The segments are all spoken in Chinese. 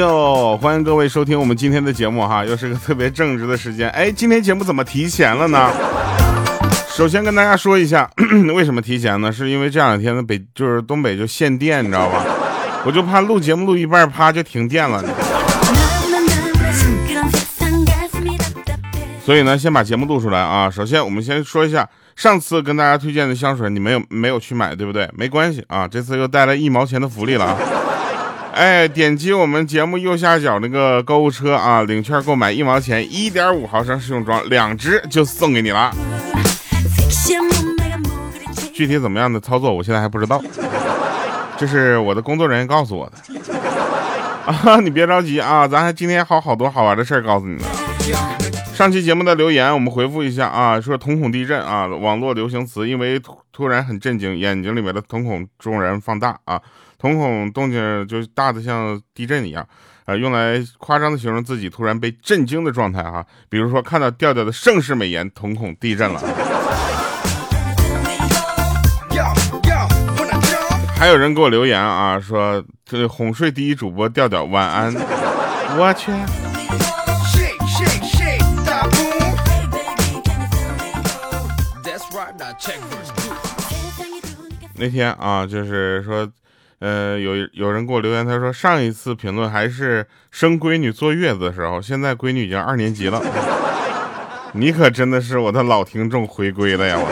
呦，欢迎各位收听我们今天的节目哈，又是个特别正直的时间。哎，今天节目怎么提前了呢？首先跟大家说一下，为什么提前呢？是因为这两天呢北就是东北就限电，你知道吧？我就怕录节目录一半，啪就停电了。所以呢，先把节目录出来啊。首先，我们先说一下上次跟大家推荐的香水，你没有没有去买，对不对？没关系啊，这次又带来一毛钱的福利了啊。哎，点击我们节目右下角那个购物车啊，领券购买一毛钱，一点五毫升试用装两支就送给你了。具体怎么样的操作，我现在还不知道，这是我的工作人员告诉我的。啊，你别着急啊，咱还今天还有好多好玩的事儿告诉你呢。上期节目的留言我们回复一下啊，说瞳孔地震啊，网络流行词，因为突突然很震惊，眼睛里面的瞳孔骤然放大啊。瞳孔动静就大的像地震一样，呃，用来夸张的形容自己突然被震惊的状态哈。比如说看到调调的盛世美颜，瞳孔地震了。还有人给我留言啊，说这哄睡第一主播调调晚安。我去。那天啊，就是说。呃，有有人给我留言，他说上一次评论还是生闺女坐月子的时候，现在闺女已经二年级了。你可真的是我的老听众回归了呀！我。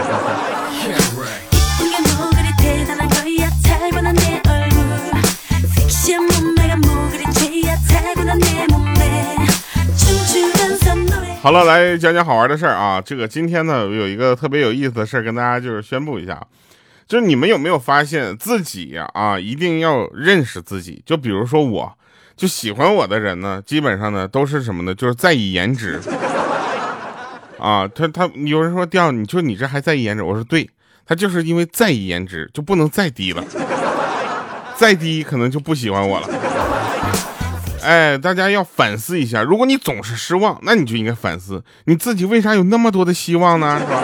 好了，来讲讲好玩的事儿啊！这个今天呢，有一个特别有意思的事儿跟大家就是宣布一下。就是你们有没有发现自己呀？啊，一定要认识自己。就比如说，我就喜欢我的人呢，基本上呢都是什么呢？就是在意颜值。啊，他他有人说掉，你说你这还在意颜值？我说对，他就是因为在意颜值，就不能再低了，再低可能就不喜欢我了。哎，大家要反思一下，如果你总是失望，那你就应该反思你自己为啥有那么多的希望呢？是吧？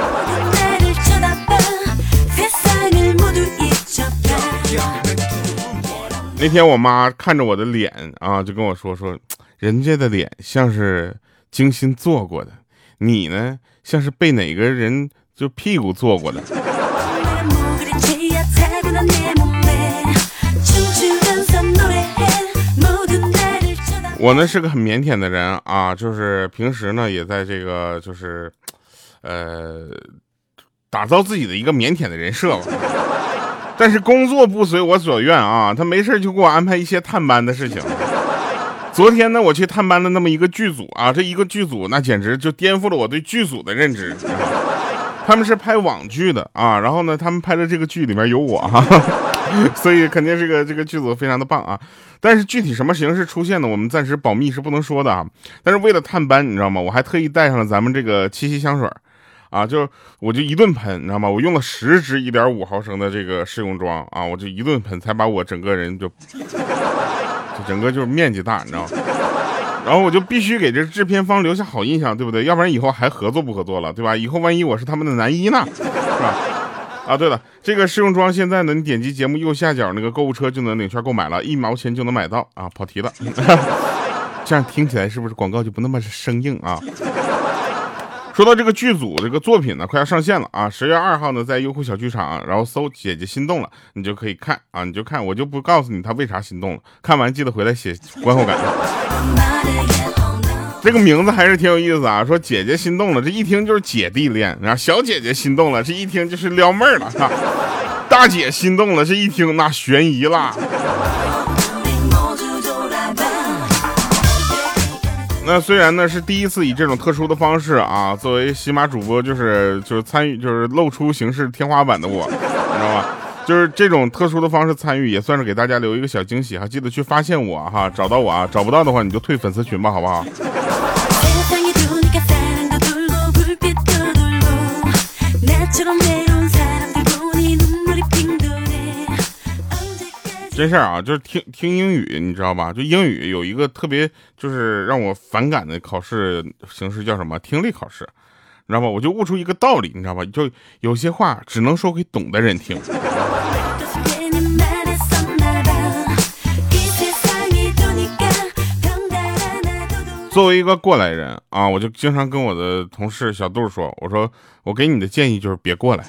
那天我妈看着我的脸啊，就跟我说说，人家的脸像是精心做过的，你呢像是被哪个人就屁股做过的。我呢是个很腼腆的人啊，就是平时呢也在这个就是，呃，打造自己的一个腼腆的人设吧。但是工作不随我所愿啊，他没事就给我安排一些探班的事情。昨天呢，我去探班了那么一个剧组啊，这一个剧组那简直就颠覆了我对剧组的认知。他们是拍网剧的啊，然后呢，他们拍的这个剧里面有我哈，所以肯定这个这个剧组非常的棒啊。但是具体什么形式出现的，我们暂时保密是不能说的啊。但是为了探班，你知道吗？我还特意带上了咱们这个七夕香水。啊，就我就一顿喷，你知道吗？我用了十支一点五毫升的这个试用装啊，我就一顿喷，才把我整个人就，就整个就是面积大，你知道吗？然后我就必须给这制片方留下好印象，对不对？要不然以后还合作不合作了，对吧？以后万一我是他们的男一呢，是吧？啊，对了，这个试用装现在呢，你点击节目右下角那个购物车就能领券购买了，一毛钱就能买到啊，跑题了，这样听起来是不是广告就不那么生硬啊？说到这个剧组这个作品呢，快要上线了啊！十月二号呢，在优酷小剧场，然后搜“姐姐心动了”，你就可以看啊，你就看，我就不告诉你他为啥心动了。看完记得回来写观后感。这个名字还是挺有意思啊，说姐姐心动了，这一听就是姐弟恋；然后小姐姐心动了，这一听就是撩妹了；大姐心动了，这一听那悬疑了。那虽然呢是第一次以这种特殊的方式啊，作为喜马主播就是就是参与就是露出形式天花板的我，你知道吧？就是这种特殊的方式参与，也算是给大家留一个小惊喜哈。记得去发现我哈，找到我啊，找不到的话你就退粉丝群吧，好不好？真事儿啊，就是听听英语，你知道吧？就英语有一个特别就是让我反感的考试形式，叫什么？听力考试，你知道吧？我就悟出一个道理，你知道吧？就有些话只能说给懂的人听。作为一个过来人啊，我就经常跟我的同事小杜说，我说我给你的建议就是别过来。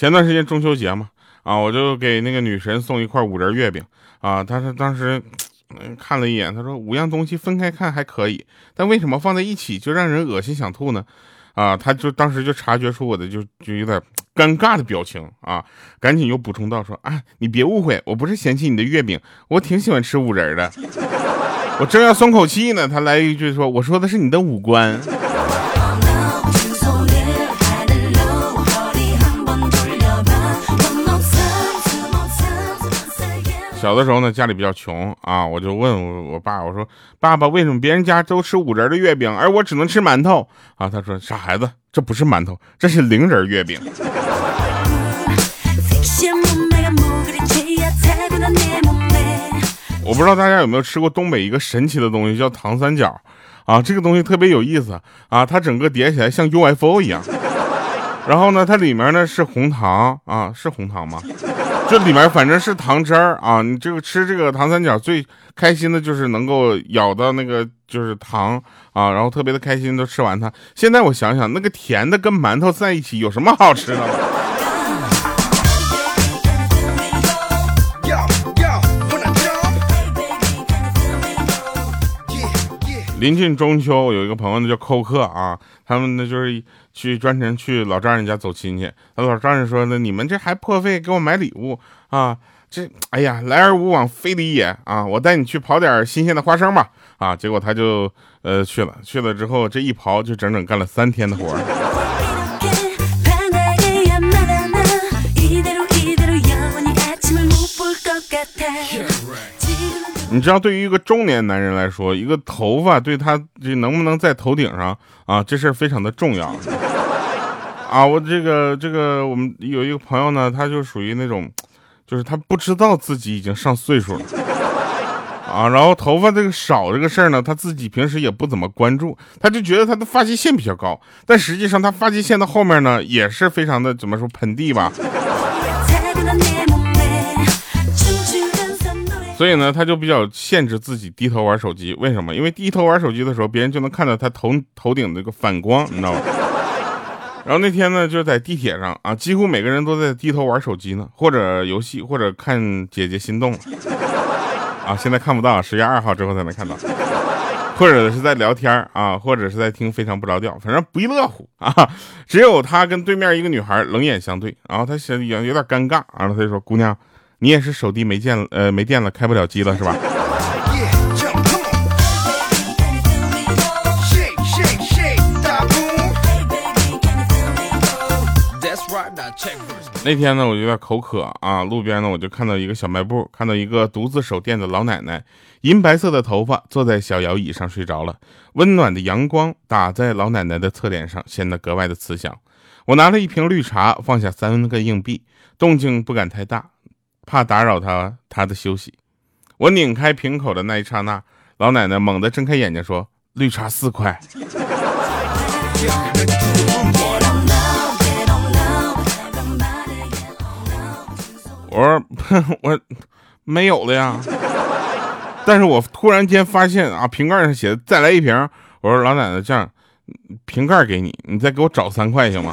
前段时间中秋节嘛，啊，我就给那个女神送一块五仁月饼啊，她是当时看了一眼，她说五样东西分开看还可以，但为什么放在一起就让人恶心想吐呢？啊，她就当时就察觉出我的就就有点尴尬的表情啊，赶紧又补充到说啊，你别误会，我不是嫌弃你的月饼，我挺喜欢吃五仁的。我正要松口气呢，他来一句说，我说的是你的五官。小的时候呢，家里比较穷啊，我就问我我爸，我说爸爸，为什么别人家都吃五仁的月饼，而我只能吃馒头啊？他说傻孩子，这不是馒头，这是零仁月饼。我不知道大家有没有吃过东北一个神奇的东西，叫糖三角啊，这个东西特别有意思啊，它整个叠起来像 UFO 一样，然后呢，它里面呢是红糖啊，是红糖吗？这里面反正是糖汁儿啊，你这个吃这个糖三角最开心的就是能够咬到那个就是糖啊，然后特别的开心都吃完它。现在我想想，那个甜的跟馒头在一起有什么好吃的？临近中秋，有一个朋友呢叫寇克啊，他们呢就是去专程去老丈人家走亲戚。他老丈人说呢，你们这还破费给我买礼物啊？这哎呀，来而无往非礼也啊！我带你去刨点新鲜的花生吧啊！结果他就呃去了，去了之后这一刨就整整干了三天的活。你知道，对于一个中年男人来说，一个头发对他这能不能在头顶上啊，这事儿非常的重要啊！我这个这个，我们有一个朋友呢，他就属于那种，就是他不知道自己已经上岁数了啊，然后头发这个少这个事儿呢，他自己平时也不怎么关注，他就觉得他的发际线比较高，但实际上他发际线的后面呢，也是非常的怎么说盆地吧。所以呢，他就比较限制自己低头玩手机。为什么？因为低头玩手机的时候，别人就能看到他头头顶这个反光，你知道吗？然后那天呢，就在地铁上啊，几乎每个人都在低头玩手机呢，或者游戏，或者看姐姐心动了啊。现在看不到，十月二号之后才能看到。或者是在聊天啊，或者是在听非常不着调，反正不亦乐乎啊。只有他跟对面一个女孩冷眼相对，然后他想有有点尴尬，然后他就说：“姑娘。”你也是手机没电了，呃，没电了，开不了机了，是吧？那天呢，我有点口渴啊，路边呢，我就看到一个小卖部，看到一个独自守店的老奶奶，银白色的头发，坐在小摇椅上睡着了。温暖的阳光打在老奶奶的侧脸上，显得格外的慈祥。我拿了一瓶绿茶，放下三个硬币，动静不敢太大。怕打扰他他的休息，我拧开瓶口的那一刹那，老奶奶猛地睁开眼睛说：“绿茶四块。”我说：“我没有了呀。”但是我突然间发现啊，瓶盖上写的“再来一瓶”。我说：“老奶奶，这样，瓶盖给你，你再给我找三块行吗？”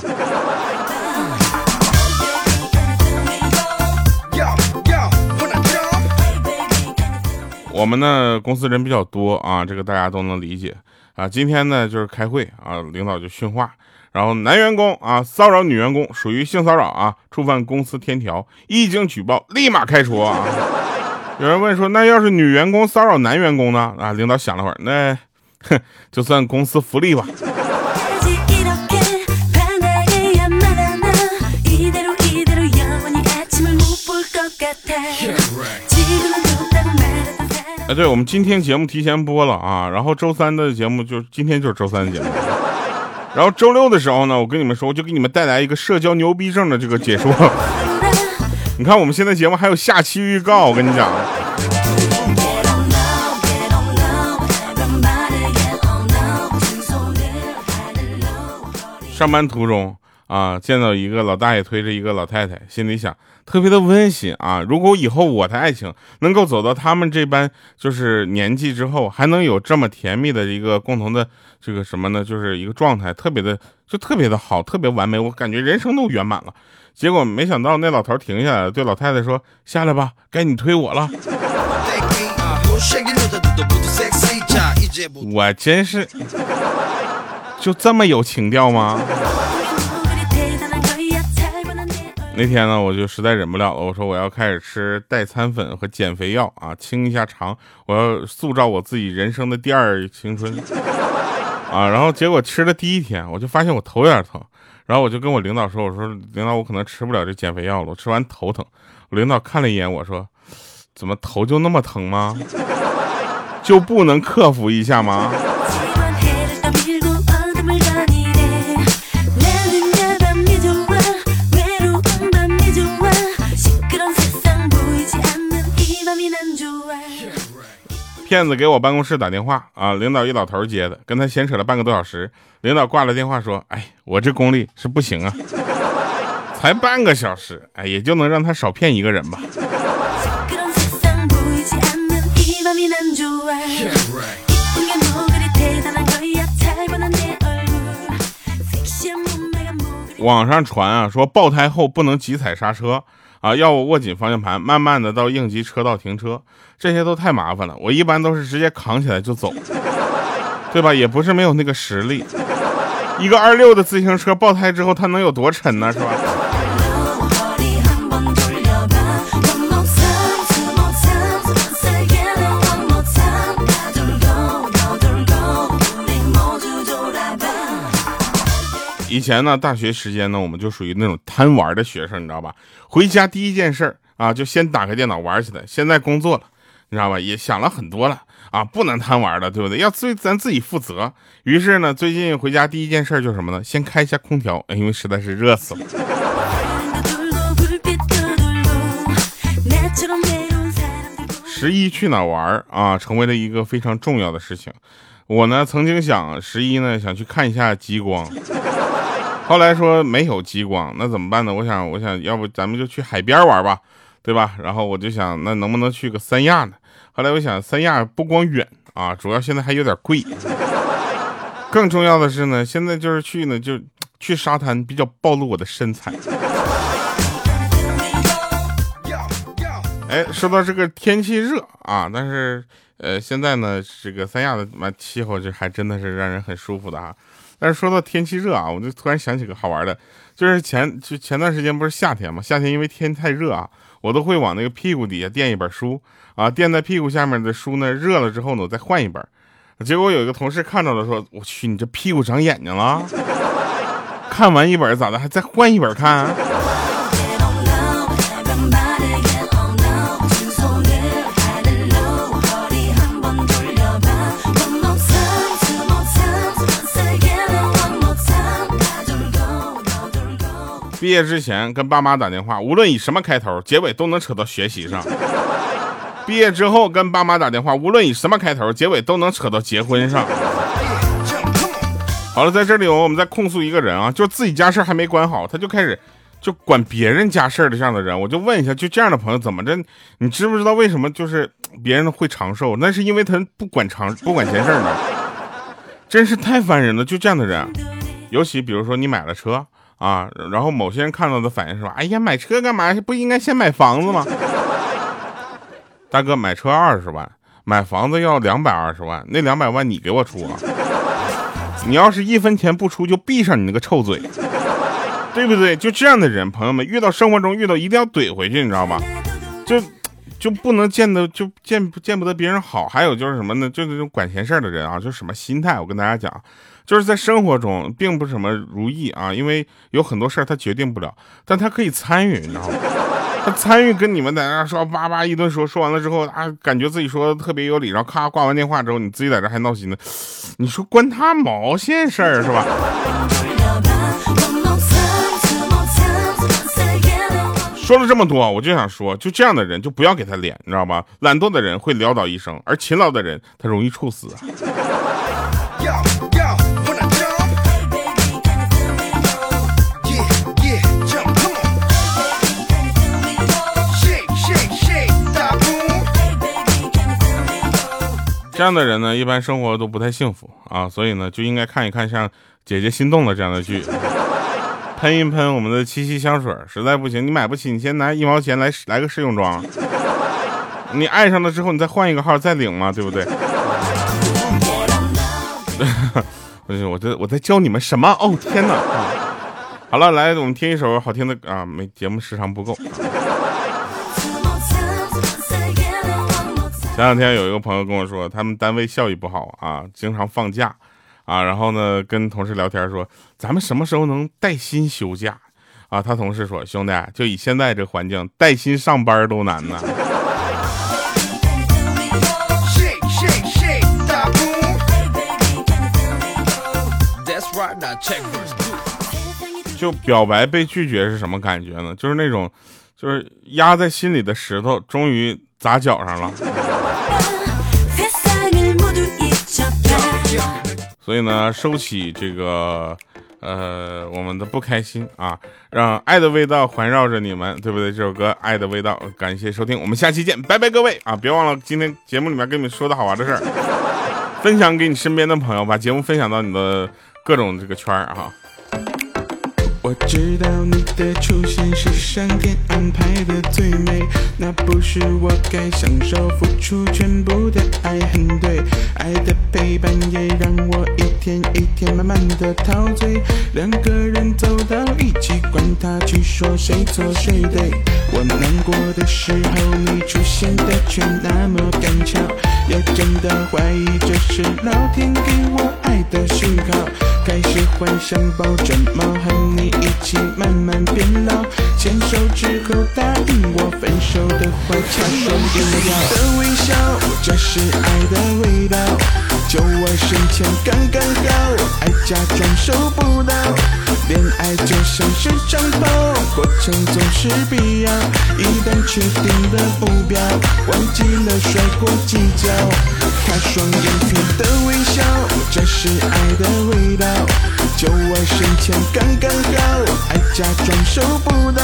我们呢公司人比较多啊，这个大家都能理解啊。今天呢就是开会啊，领导就训话，然后男员工啊骚扰女员工属于性骚扰啊，触犯公司天条，一经举报立马开除啊。有人问说，那要是女员工骚扰男员工呢？啊，领导想了会儿，那哼，就算公司福利吧。哎，对，我们今天节目提前播了啊，然后周三的节目就今天就是周三的节目，然后周六的时候呢，我跟你们说，我就给你们带来一个社交牛逼症的这个解说。你看我们现在节目还有下期预告，我跟你讲。上班途中啊，见到一个老大爷推着一个老太太，心里想特别的温馨啊。如果以后我的爱情能够走到他们这般就是年纪之后，还能有这么甜蜜的一个共同的这个什么呢？就是一个状态，特别的就特别的好，特别完美，我感觉人生都圆满了。结果没想到那老头停下来，对老太太说：“下来吧，该你推我了。”我真是，就这么有情调吗？那天呢，我就实在忍不了了，我说我要开始吃代餐粉和减肥药啊，清一下肠，我要塑造我自己人生的第二青春 啊。然后结果吃了第一天，我就发现我头有点疼，然后我就跟我领导说，我说领导，我可能吃不了这减肥药了，我吃完头疼。领导看了一眼我说，怎么头就那么疼吗？就不能克服一下吗？骗子给我办公室打电话啊，领导一老头接的，跟他闲扯了半个多小时。领导挂了电话说：“哎，我这功力是不行啊，才半个小时，哎，也就能让他少骗一个人吧。”网上传啊，说爆胎后不能急踩刹车啊，要握紧方向盘，慢慢的到应急车道停车，这些都太麻烦了。我一般都是直接扛起来就走，对吧？也不是没有那个实力。一个二六的自行车爆胎之后，它能有多沉呢？是吧？以前呢，大学时间呢，我们就属于那种贪玩的学生，你知道吧？回家第一件事啊，就先打开电脑玩起来。现在工作了，你知道吧？也想了很多了啊，不能贪玩了，对不对？要对咱自己负责。于是呢，最近回家第一件事就是什么呢？先开一下空调，因为实在是热死了。十一去哪玩啊？成为了一个非常重要的事情。我呢，曾经想十一呢，想去看一下极光。后来说没有极光，那怎么办呢？我想，我想要不咱们就去海边玩吧，对吧？然后我就想，那能不能去个三亚呢？后来我想，三亚不光远啊，主要现在还有点贵。更重要的是呢，现在就是去呢，就去沙滩比较暴露我的身材。哎，说到这个天气热啊，但是呃，现在呢，这个三亚的嘛气候就还真的是让人很舒服的啊。但是说到天气热啊，我就突然想起个好玩的，就是前就前段时间不是夏天嘛，夏天因为天太热啊，我都会往那个屁股底下垫一本书啊，垫在屁股下面的书呢，热了之后呢，我再换一本。结果有一个同事看到了，说：“我去，你这屁股长眼睛了？看完一本咋的，还再换一本看？”毕业之前跟爸妈打电话，无论以什么开头，结尾都能扯到学习上。毕业之后跟爸妈打电话，无论以什么开头，结尾都能扯到结婚上。好了，在这里我们再控诉一个人啊，就自己家事还没管好，他就开始就管别人家事的这样的人，我就问一下，就这样的朋友怎么着？你知不知道为什么就是别人会长寿？那是因为他不管长不管闲事呢，真是太烦人了。就这样的人，尤其比如说你买了车。啊，然后某些人看到的反应是说：“哎呀，买车干嘛？不应该先买房子吗？”大哥，买车二十万，买房子要两百二十万，那两百万你给我出啊！你要是一分钱不出，就闭上你那个臭嘴，对不对？就这样的人，朋友们遇到生活中遇到一定要怼回去，你知道吧？就就不能见得就见见不得别人好。还有就是什么呢？就那种管闲事的人啊，就什么心态？我跟大家讲。就是在生活中并不是什么如意啊，因为有很多事儿他决定不了，但他可以参与，你知道吗？他参与跟你们在那说叭叭一顿说，说完了之后啊，感觉自己说的特别有理，然后咔挂完电话之后，你自己在这还闹心呢，你说关他毛线事儿是吧？说了这么多，我就想说，就这样的人就不要给他脸，你知道吧？懒惰的人会潦倒一生，而勤劳的人他容易猝死。这样的人呢，一般生活都不太幸福啊，所以呢，就应该看一看像《姐姐心动的》这样的剧，喷一喷我们的七夕香水。实在不行，你买不起，你先拿一毛钱来来个试用装。你爱上了之后，你再换一个号再领嘛，对不对？不是，我在我在教你们什么？哦，天哪！好了，来，我们听一首好听的啊，没节目时长不够。前两天有一个朋友跟我说，他们单位效益不好啊，经常放假啊，然后呢跟同事聊天说，咱们什么时候能带薪休假啊？他同事说，兄弟，就以现在这环境，带薪上班都难呢。就表白被拒绝是什么感觉呢？就是那种，就是压在心里的石头终于砸脚上了。所以呢，收起这个，呃，我们的不开心啊，让爱的味道环绕着你们，对不对？这首歌《爱的味道》，感谢收听，我们下期见，拜拜，各位啊！别忘了今天节目里面跟你们说的好玩的事儿，分享给你身边的朋友，把节目分享到你的各种这个圈儿啊。我知道你的出现是上天安排的最美，那不是我该享受付出全部的爱，很对。爱的陪伴也让我一天一天慢慢的陶醉，两个人走到一起，他去说谁错谁对。我难过的时候，你出现的却那么赶巧，也真的怀疑这是老天给我爱的讯号，开始幻想抱着猫和你。一起慢慢变老，牵手之后答应我分手的话，掐双眼皮的微笑，这是爱的味道。就我身前刚刚好，爱假装收不到，恋爱就像是长过程总是必要。一旦确定的目标，忘记了甩过计较，他双眼皮的微笑，这是爱的味道。就我身前刚刚好，爱假装收不到，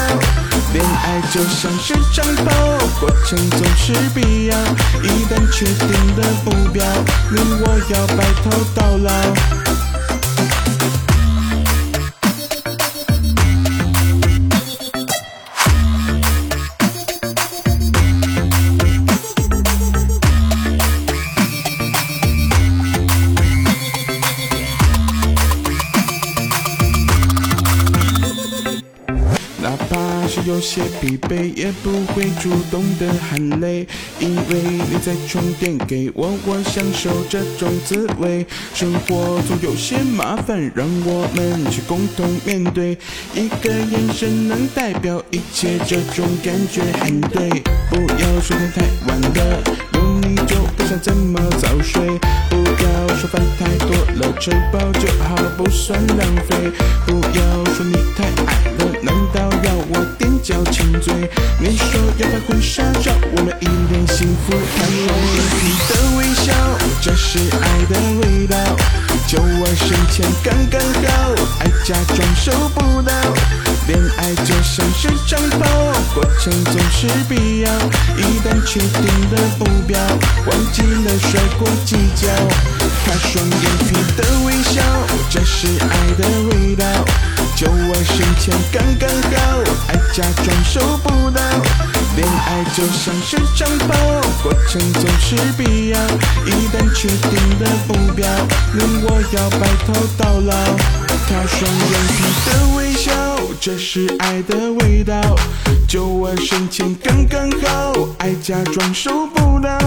恋爱就像是长跑，过程总是必要。一旦确定的目标，你我要白头到老。有些疲惫，也不会主动的喊累，因为你在充电给我，我享受这种滋味。生活总有些麻烦，让我们去共同面对。一个眼神能代表一切，这种感觉很对。不要说天太晚了，有你就不想这么早睡。不要说饭太多了，吃饱就好，不算浪费。不要说你太矮了，难道我踮脚亲嘴，你说要拍婚纱照，我们一脸幸福，看我眼皮的微笑，这是爱的味道。就我身前刚刚好，爱假装收不到，恋爱就像是长跑，过程总是必要。一旦确定的目标，忘记了甩过计较。他双眼皮的微笑，这是爱的味道。有我身前刚刚好，爱假装收不到，恋爱就像是长跑，过程总是必要。一旦确定了目标，你我要白头到老。他双眼皮的微笑，这是爱的味道。就我身前刚刚好，爱假装收不到。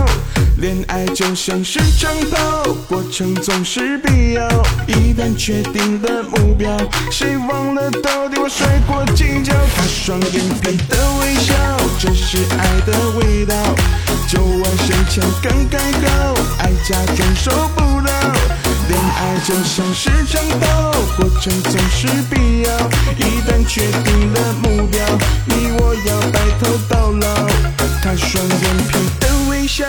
恋爱就像是长跑，过程总是必要。一旦确定了目标，谁忘了到底我摔过几跤？他双眼皮的微笑，这是爱的味道。就我身前刚刚好，爱假装受不了。恋爱就像是长跑，过程总是必要。一旦确定了目标，你我要白头到老。他双眼皮的微笑。